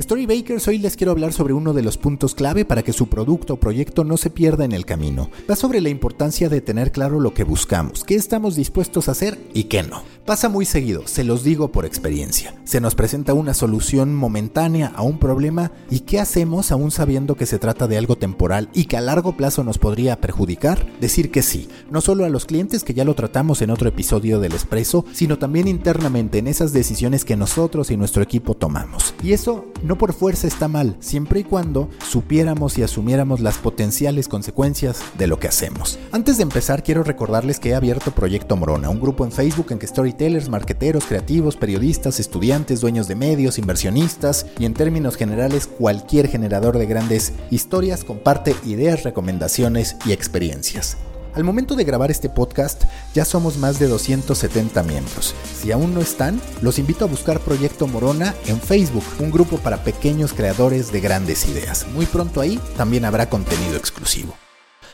Storybakers, hoy les quiero hablar sobre uno de los puntos clave para que su producto o proyecto no se pierda en el camino. Va sobre la importancia de tener claro lo que buscamos, qué estamos dispuestos a hacer y qué no. Pasa muy seguido, se los digo por experiencia. Se nos presenta una solución momentánea a un problema y ¿qué hacemos aún sabiendo que se trata de algo temporal y que a largo plazo nos podría perjudicar? Decir que sí, no solo a los clientes que ya lo tratamos en otro episodio del Expreso, sino también internamente en esas decisiones que nosotros y nuestro equipo tomamos. Y eso no por fuerza está mal, siempre y cuando supiéramos y asumiéramos las potenciales consecuencias de lo que hacemos. Antes de empezar, quiero recordarles que he abierto Proyecto Morona, un grupo en Facebook en que storytellers, marqueteros, creativos, periodistas, estudiantes, dueños de medios, inversionistas y en términos generales cualquier generador de grandes historias comparte ideas, recomendaciones y experiencias. Al momento de grabar este podcast ya somos más de 270 miembros. Si aún no están, los invito a buscar Proyecto Morona en Facebook, un grupo para pequeños creadores de grandes ideas. Muy pronto ahí también habrá contenido exclusivo.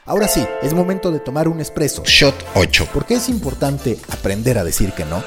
Ahora sí, es momento de tomar un espresso. Shot 8. ¿Por qué es importante aprender a decir que no?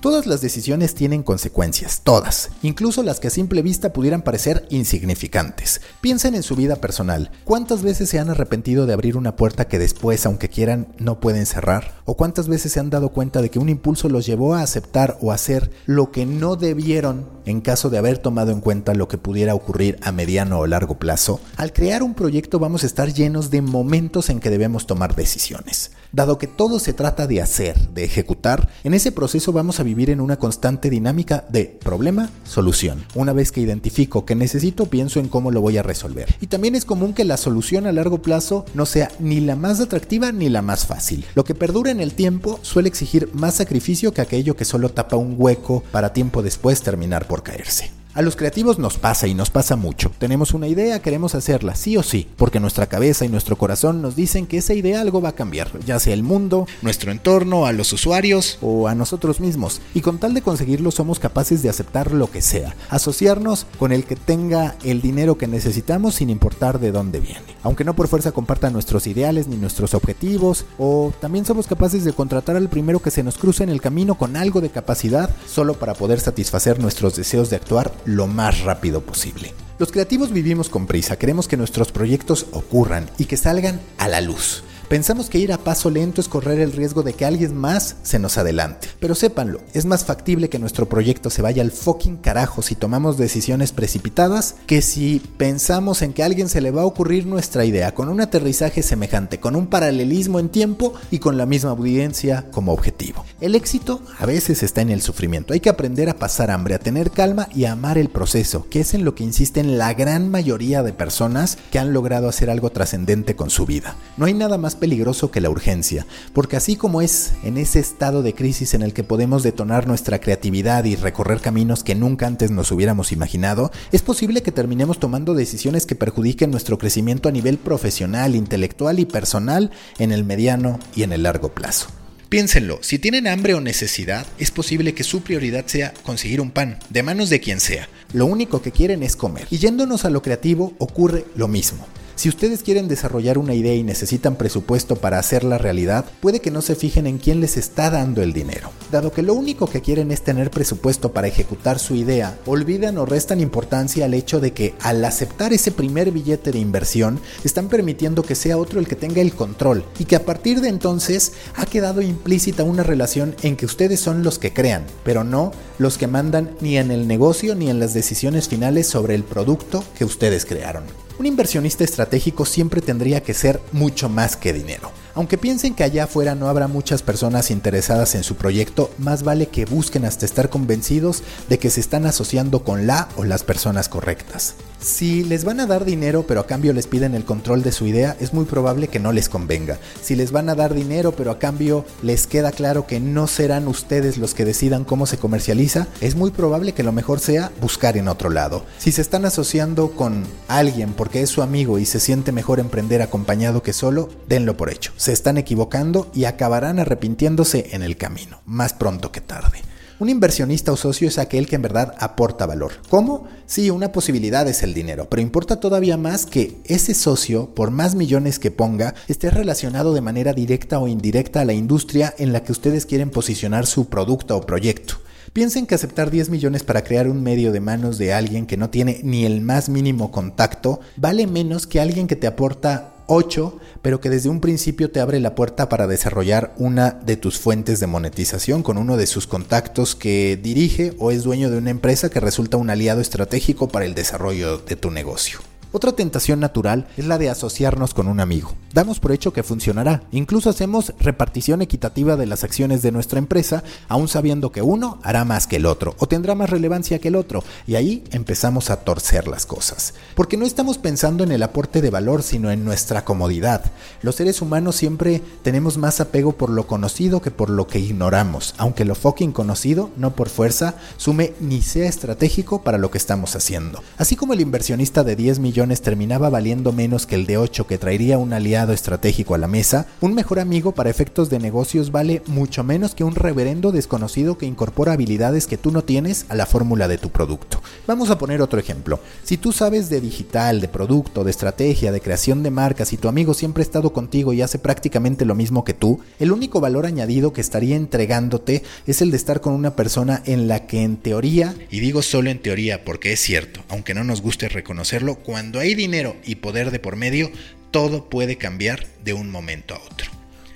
Todas las decisiones tienen consecuencias, todas, incluso las que a simple vista pudieran parecer insignificantes. Piensen en su vida personal. ¿Cuántas veces se han arrepentido de abrir una puerta que después, aunque quieran, no pueden cerrar? ¿O cuántas veces se han dado cuenta de que un impulso los llevó a aceptar o hacer lo que no debieron en caso de haber tomado en cuenta lo que pudiera ocurrir a mediano o largo plazo? Al crear un proyecto vamos a estar llenos de momentos en que debemos tomar decisiones. Dado que todo se trata de hacer, de ejecutar, en ese proceso vamos a vivir en una constante dinámica de problema-solución. Una vez que identifico que necesito, pienso en cómo lo voy a resolver. Y también es común que la solución a largo plazo no sea ni la más atractiva ni la más fácil. Lo que perdura en el tiempo suele exigir más sacrificio que aquello que solo tapa un hueco para tiempo después terminar por caerse. A los creativos nos pasa y nos pasa mucho. Tenemos una idea, queremos hacerla, sí o sí, porque nuestra cabeza y nuestro corazón nos dicen que esa idea algo va a cambiar, ya sea el mundo, nuestro entorno, a los usuarios o a nosotros mismos. Y con tal de conseguirlo somos capaces de aceptar lo que sea, asociarnos con el que tenga el dinero que necesitamos sin importar de dónde viene. Aunque no por fuerza comparta nuestros ideales ni nuestros objetivos, o también somos capaces de contratar al primero que se nos cruce en el camino con algo de capacidad solo para poder satisfacer nuestros deseos de actuar lo más rápido posible. Los creativos vivimos con prisa, queremos que nuestros proyectos ocurran y que salgan a la luz. Pensamos que ir a paso lento es correr el riesgo de que alguien más se nos adelante. Pero sépanlo, es más factible que nuestro proyecto se vaya al fucking carajo si tomamos decisiones precipitadas que si pensamos en que a alguien se le va a ocurrir nuestra idea con un aterrizaje semejante, con un paralelismo en tiempo y con la misma audiencia como objetivo. El éxito a veces está en el sufrimiento. Hay que aprender a pasar hambre, a tener calma y a amar el proceso, que es en lo que insisten la gran mayoría de personas que han logrado hacer algo trascendente con su vida. No hay nada más peligroso que la urgencia, porque así como es en ese estado de crisis en el que podemos detonar nuestra creatividad y recorrer caminos que nunca antes nos hubiéramos imaginado, es posible que terminemos tomando decisiones que perjudiquen nuestro crecimiento a nivel profesional, intelectual y personal en el mediano y en el largo plazo. Piénsenlo, si tienen hambre o necesidad, es posible que su prioridad sea conseguir un pan, de manos de quien sea. Lo único que quieren es comer. Y yéndonos a lo creativo, ocurre lo mismo. Si ustedes quieren desarrollar una idea y necesitan presupuesto para hacerla realidad, puede que no se fijen en quién les está dando el dinero. Dado que lo único que quieren es tener presupuesto para ejecutar su idea, olvidan o restan importancia al hecho de que al aceptar ese primer billete de inversión, están permitiendo que sea otro el que tenga el control y que a partir de entonces ha quedado implícita una relación en que ustedes son los que crean, pero no los que mandan ni en el negocio ni en las decisiones finales sobre el producto que ustedes crearon. Un inversionista estratégico siempre tendría que ser mucho más que dinero. Aunque piensen que allá afuera no habrá muchas personas interesadas en su proyecto, más vale que busquen hasta estar convencidos de que se están asociando con la o las personas correctas. Si les van a dar dinero pero a cambio les piden el control de su idea, es muy probable que no les convenga. Si les van a dar dinero pero a cambio les queda claro que no serán ustedes los que decidan cómo se comercializa, es muy probable que lo mejor sea buscar en otro lado. Si se están asociando con alguien porque es su amigo y se siente mejor emprender acompañado que solo, denlo por hecho se están equivocando y acabarán arrepintiéndose en el camino, más pronto que tarde. Un inversionista o socio es aquel que en verdad aporta valor. ¿Cómo? Sí, una posibilidad es el dinero, pero importa todavía más que ese socio, por más millones que ponga, esté relacionado de manera directa o indirecta a la industria en la que ustedes quieren posicionar su producto o proyecto. Piensen que aceptar 10 millones para crear un medio de manos de alguien que no tiene ni el más mínimo contacto vale menos que alguien que te aporta 8, pero que desde un principio te abre la puerta para desarrollar una de tus fuentes de monetización con uno de sus contactos que dirige o es dueño de una empresa que resulta un aliado estratégico para el desarrollo de tu negocio. Otra tentación natural es la de asociarnos con un amigo. Damos por hecho que funcionará. Incluso hacemos repartición equitativa de las acciones de nuestra empresa, aún sabiendo que uno hará más que el otro o tendrá más relevancia que el otro. Y ahí empezamos a torcer las cosas. Porque no estamos pensando en el aporte de valor, sino en nuestra comodidad. Los seres humanos siempre tenemos más apego por lo conocido que por lo que ignoramos, aunque lo fucking conocido, no por fuerza, sume ni sea estratégico para lo que estamos haciendo. Así como el inversionista de 10 millones terminaba valiendo menos que el de 8 que traería un aliado estratégico a la mesa, un mejor amigo para efectos de negocios vale mucho menos que un reverendo desconocido que incorpora habilidades que tú no tienes a la fórmula de tu producto. Vamos a poner otro ejemplo. Si tú sabes de digital, de producto, de estrategia, de creación de marcas y tu amigo siempre ha estado contigo y hace prácticamente lo mismo que tú, el único valor añadido que estaría entregándote es el de estar con una persona en la que en teoría, y digo solo en teoría porque es cierto, aunque no nos guste reconocerlo, cuando cuando hay dinero y poder de por medio, todo puede cambiar de un momento a otro.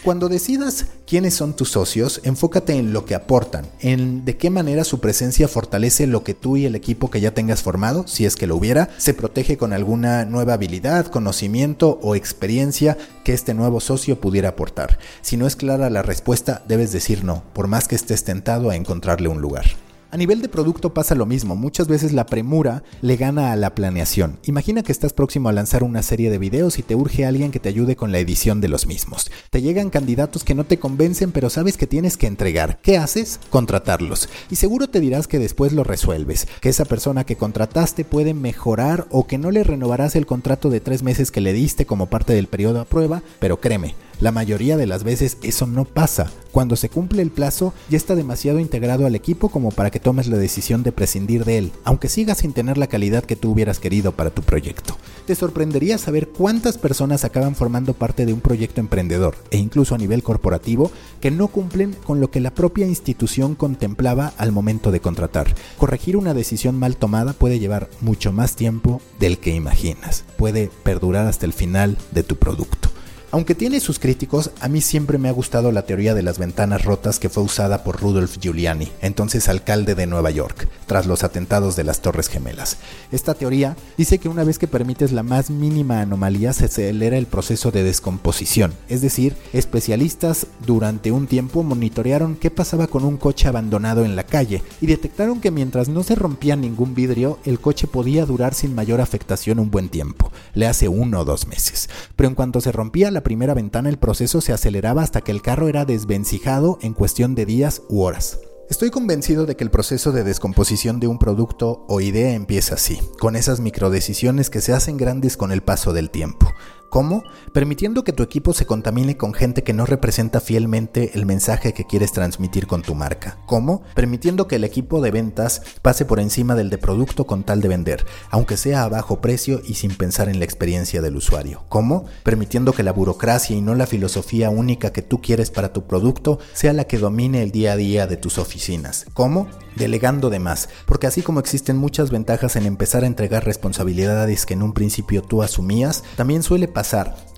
Cuando decidas quiénes son tus socios, enfócate en lo que aportan, en de qué manera su presencia fortalece lo que tú y el equipo que ya tengas formado, si es que lo hubiera, se protege con alguna nueva habilidad, conocimiento o experiencia que este nuevo socio pudiera aportar. Si no es clara la respuesta, debes decir no, por más que estés tentado a encontrarle un lugar. A nivel de producto pasa lo mismo, muchas veces la premura le gana a la planeación. Imagina que estás próximo a lanzar una serie de videos y te urge alguien que te ayude con la edición de los mismos. Te llegan candidatos que no te convencen pero sabes que tienes que entregar. ¿Qué haces? Contratarlos. Y seguro te dirás que después lo resuelves, que esa persona que contrataste puede mejorar o que no le renovarás el contrato de tres meses que le diste como parte del periodo a prueba, pero créeme, la mayoría de las veces eso no pasa. Cuando se cumple el plazo ya está demasiado integrado al equipo como para que tomes la decisión de prescindir de él, aunque sigas sin tener la calidad que tú hubieras querido para tu proyecto. Te sorprendería saber cuántas personas acaban formando parte de un proyecto emprendedor e incluso a nivel corporativo que no cumplen con lo que la propia institución contemplaba al momento de contratar. Corregir una decisión mal tomada puede llevar mucho más tiempo del que imaginas. Puede perdurar hasta el final de tu producto. Aunque tiene sus críticos, a mí siempre me ha gustado la teoría de las ventanas rotas que fue usada por Rudolf Giuliani, entonces alcalde de Nueva York, tras los atentados de las Torres Gemelas. Esta teoría dice que una vez que permites la más mínima anomalía se acelera el proceso de descomposición, es decir, especialistas durante un tiempo monitorearon qué pasaba con un coche abandonado en la calle y detectaron que mientras no se rompía ningún vidrio, el coche podía durar sin mayor afectación un buen tiempo, le hace uno o dos meses. Pero en cuanto se rompía la primera ventana el proceso se aceleraba hasta que el carro era desvencijado en cuestión de días u horas. Estoy convencido de que el proceso de descomposición de un producto o idea empieza así, con esas microdecisiones que se hacen grandes con el paso del tiempo. ¿Cómo? Permitiendo que tu equipo se contamine con gente que no representa fielmente el mensaje que quieres transmitir con tu marca. ¿Cómo? Permitiendo que el equipo de ventas pase por encima del de producto con tal de vender, aunque sea a bajo precio y sin pensar en la experiencia del usuario. ¿Cómo? Permitiendo que la burocracia y no la filosofía única que tú quieres para tu producto sea la que domine el día a día de tus oficinas. ¿Cómo? Delegando de más, porque así como existen muchas ventajas en empezar a entregar responsabilidades que en un principio tú asumías, también suele pasar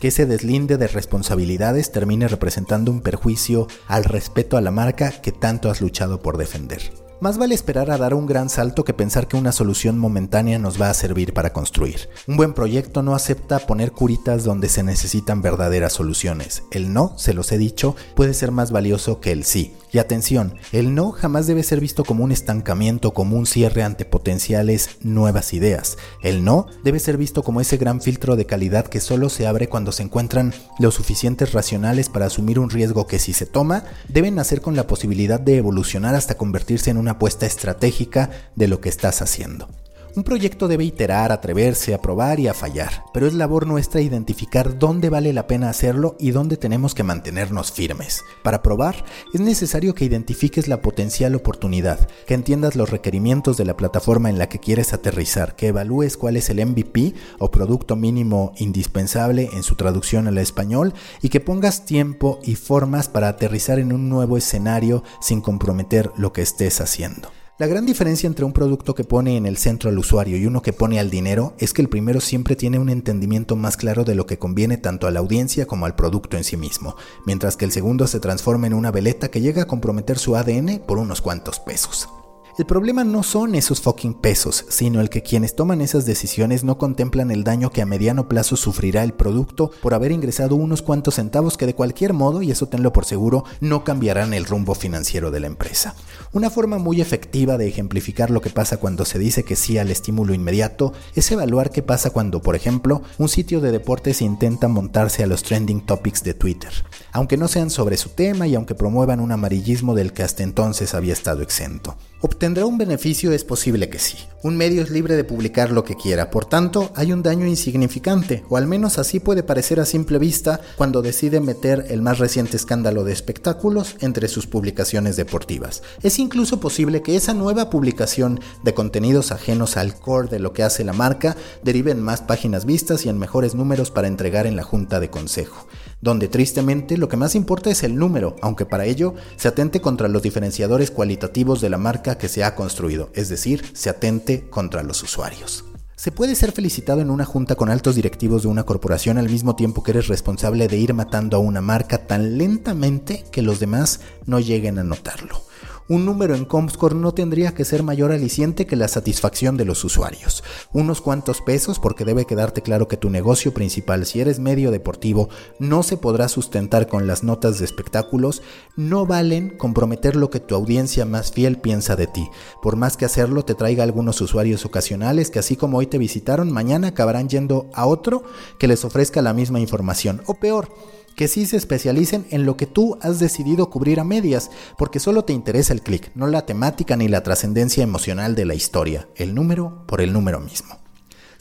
que ese deslinde de responsabilidades termine representando un perjuicio al respeto a la marca que tanto has luchado por defender. Más vale esperar a dar un gran salto que pensar que una solución momentánea nos va a servir para construir. Un buen proyecto no acepta poner curitas donde se necesitan verdaderas soluciones. El no, se los he dicho, puede ser más valioso que el sí. Y atención, el no jamás debe ser visto como un estancamiento, como un cierre ante potenciales nuevas ideas. El no debe ser visto como ese gran filtro de calidad que solo se abre cuando se encuentran los suficientes racionales para asumir un riesgo que si se toma, deben nacer con la posibilidad de evolucionar hasta convertirse en un una apuesta estratégica de lo que estás haciendo. Un proyecto debe iterar, atreverse, a probar y a fallar, pero es labor nuestra identificar dónde vale la pena hacerlo y dónde tenemos que mantenernos firmes. Para probar, es necesario que identifiques la potencial oportunidad, que entiendas los requerimientos de la plataforma en la que quieres aterrizar, que evalúes cuál es el MVP o producto mínimo indispensable en su traducción al español y que pongas tiempo y formas para aterrizar en un nuevo escenario sin comprometer lo que estés haciendo. La gran diferencia entre un producto que pone en el centro al usuario y uno que pone al dinero es que el primero siempre tiene un entendimiento más claro de lo que conviene tanto a la audiencia como al producto en sí mismo, mientras que el segundo se transforma en una veleta que llega a comprometer su ADN por unos cuantos pesos. El problema no son esos fucking pesos, sino el que quienes toman esas decisiones no contemplan el daño que a mediano plazo sufrirá el producto por haber ingresado unos cuantos centavos que de cualquier modo, y eso tenlo por seguro, no cambiarán el rumbo financiero de la empresa. Una forma muy efectiva de ejemplificar lo que pasa cuando se dice que sí al estímulo inmediato es evaluar qué pasa cuando, por ejemplo, un sitio de deportes intenta montarse a los trending topics de Twitter, aunque no sean sobre su tema y aunque promuevan un amarillismo del que hasta entonces había estado exento. ¿Obtendrá un beneficio? Es posible que sí. Un medio es libre de publicar lo que quiera, por tanto, hay un daño insignificante, o al menos así puede parecer a simple vista cuando decide meter el más reciente escándalo de espectáculos entre sus publicaciones deportivas. Es incluso posible que esa nueva publicación de contenidos ajenos al core de lo que hace la marca derive en más páginas vistas y en mejores números para entregar en la junta de consejo, donde tristemente lo que más importa es el número, aunque para ello se atente contra los diferenciadores cualitativos de la marca que se ha construido, es decir, se atente contra los usuarios. Se puede ser felicitado en una junta con altos directivos de una corporación al mismo tiempo que eres responsable de ir matando a una marca tan lentamente que los demás no lleguen a notarlo un número en Comscore no tendría que ser mayor aliciente que la satisfacción de los usuarios. Unos cuantos pesos porque debe quedarte claro que tu negocio principal, si eres medio deportivo, no se podrá sustentar con las notas de espectáculos, no valen comprometer lo que tu audiencia más fiel piensa de ti. Por más que hacerlo te traiga algunos usuarios ocasionales que así como hoy te visitaron, mañana acabarán yendo a otro que les ofrezca la misma información. O peor, que sí se especialicen en lo que tú has decidido cubrir a medias, porque solo te interesa el clic, no la temática ni la trascendencia emocional de la historia, el número por el número mismo.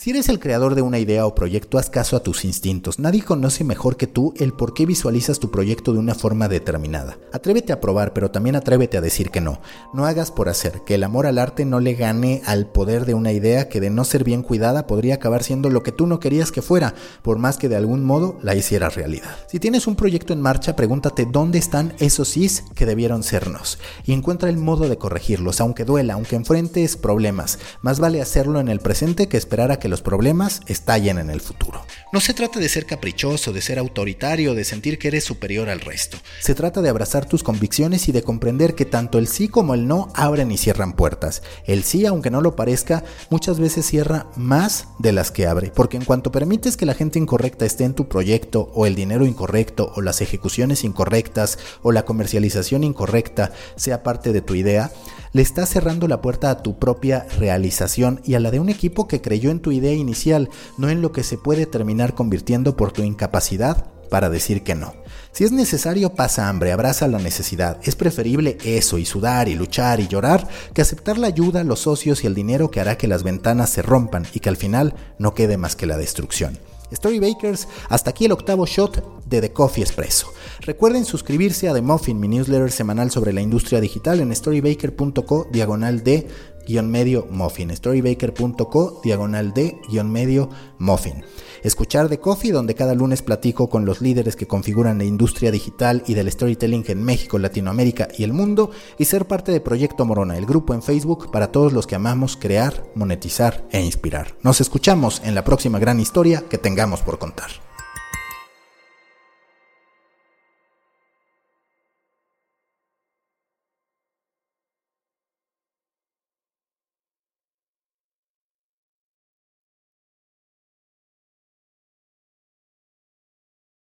Si eres el creador de una idea o proyecto, haz caso a tus instintos. Nadie conoce mejor que tú el por qué visualizas tu proyecto de una forma determinada. Atrévete a probar, pero también atrévete a decir que no. No hagas por hacer, que el amor al arte no le gane al poder de una idea que de no ser bien cuidada podría acabar siendo lo que tú no querías que fuera, por más que de algún modo la hicieras realidad. Si tienes un proyecto en marcha, pregúntate dónde están esos sís que debieron sernos y encuentra el modo de corregirlos, aunque duela, aunque enfrentes problemas. Más vale hacerlo en el presente que esperar a que los problemas estallen en el futuro. No se trata de ser caprichoso, de ser autoritario, de sentir que eres superior al resto. Se trata de abrazar tus convicciones y de comprender que tanto el sí como el no abren y cierran puertas. El sí, aunque no lo parezca, muchas veces cierra más de las que abre, porque en cuanto permites que la gente incorrecta esté en tu proyecto, o el dinero incorrecto, o las ejecuciones incorrectas, o la comercialización incorrecta sea parte de tu idea, le estás cerrando la puerta a tu propia realización y a la de un equipo que creyó en tu idea inicial, no en lo que se puede terminar convirtiendo por tu incapacidad para decir que no. Si es necesario, pasa hambre, abraza la necesidad. Es preferible eso y sudar y luchar y llorar que aceptar la ayuda, los socios y el dinero que hará que las ventanas se rompan y que al final no quede más que la destrucción. Storybakers, hasta aquí el octavo shot de The Coffee Espresso. Recuerden suscribirse a The Muffin, mi newsletter semanal sobre la industria digital en storybaker.co diagonal de guion medio muffin. Storybaker.co diagonal de guion medio muffin. Escuchar The Coffee, donde cada lunes platico con los líderes que configuran la industria digital y del storytelling en México, Latinoamérica y el mundo. Y ser parte de Proyecto Morona, el grupo en Facebook para todos los que amamos crear, monetizar e inspirar. Nos escuchamos en la próxima gran historia que tengamos por contar.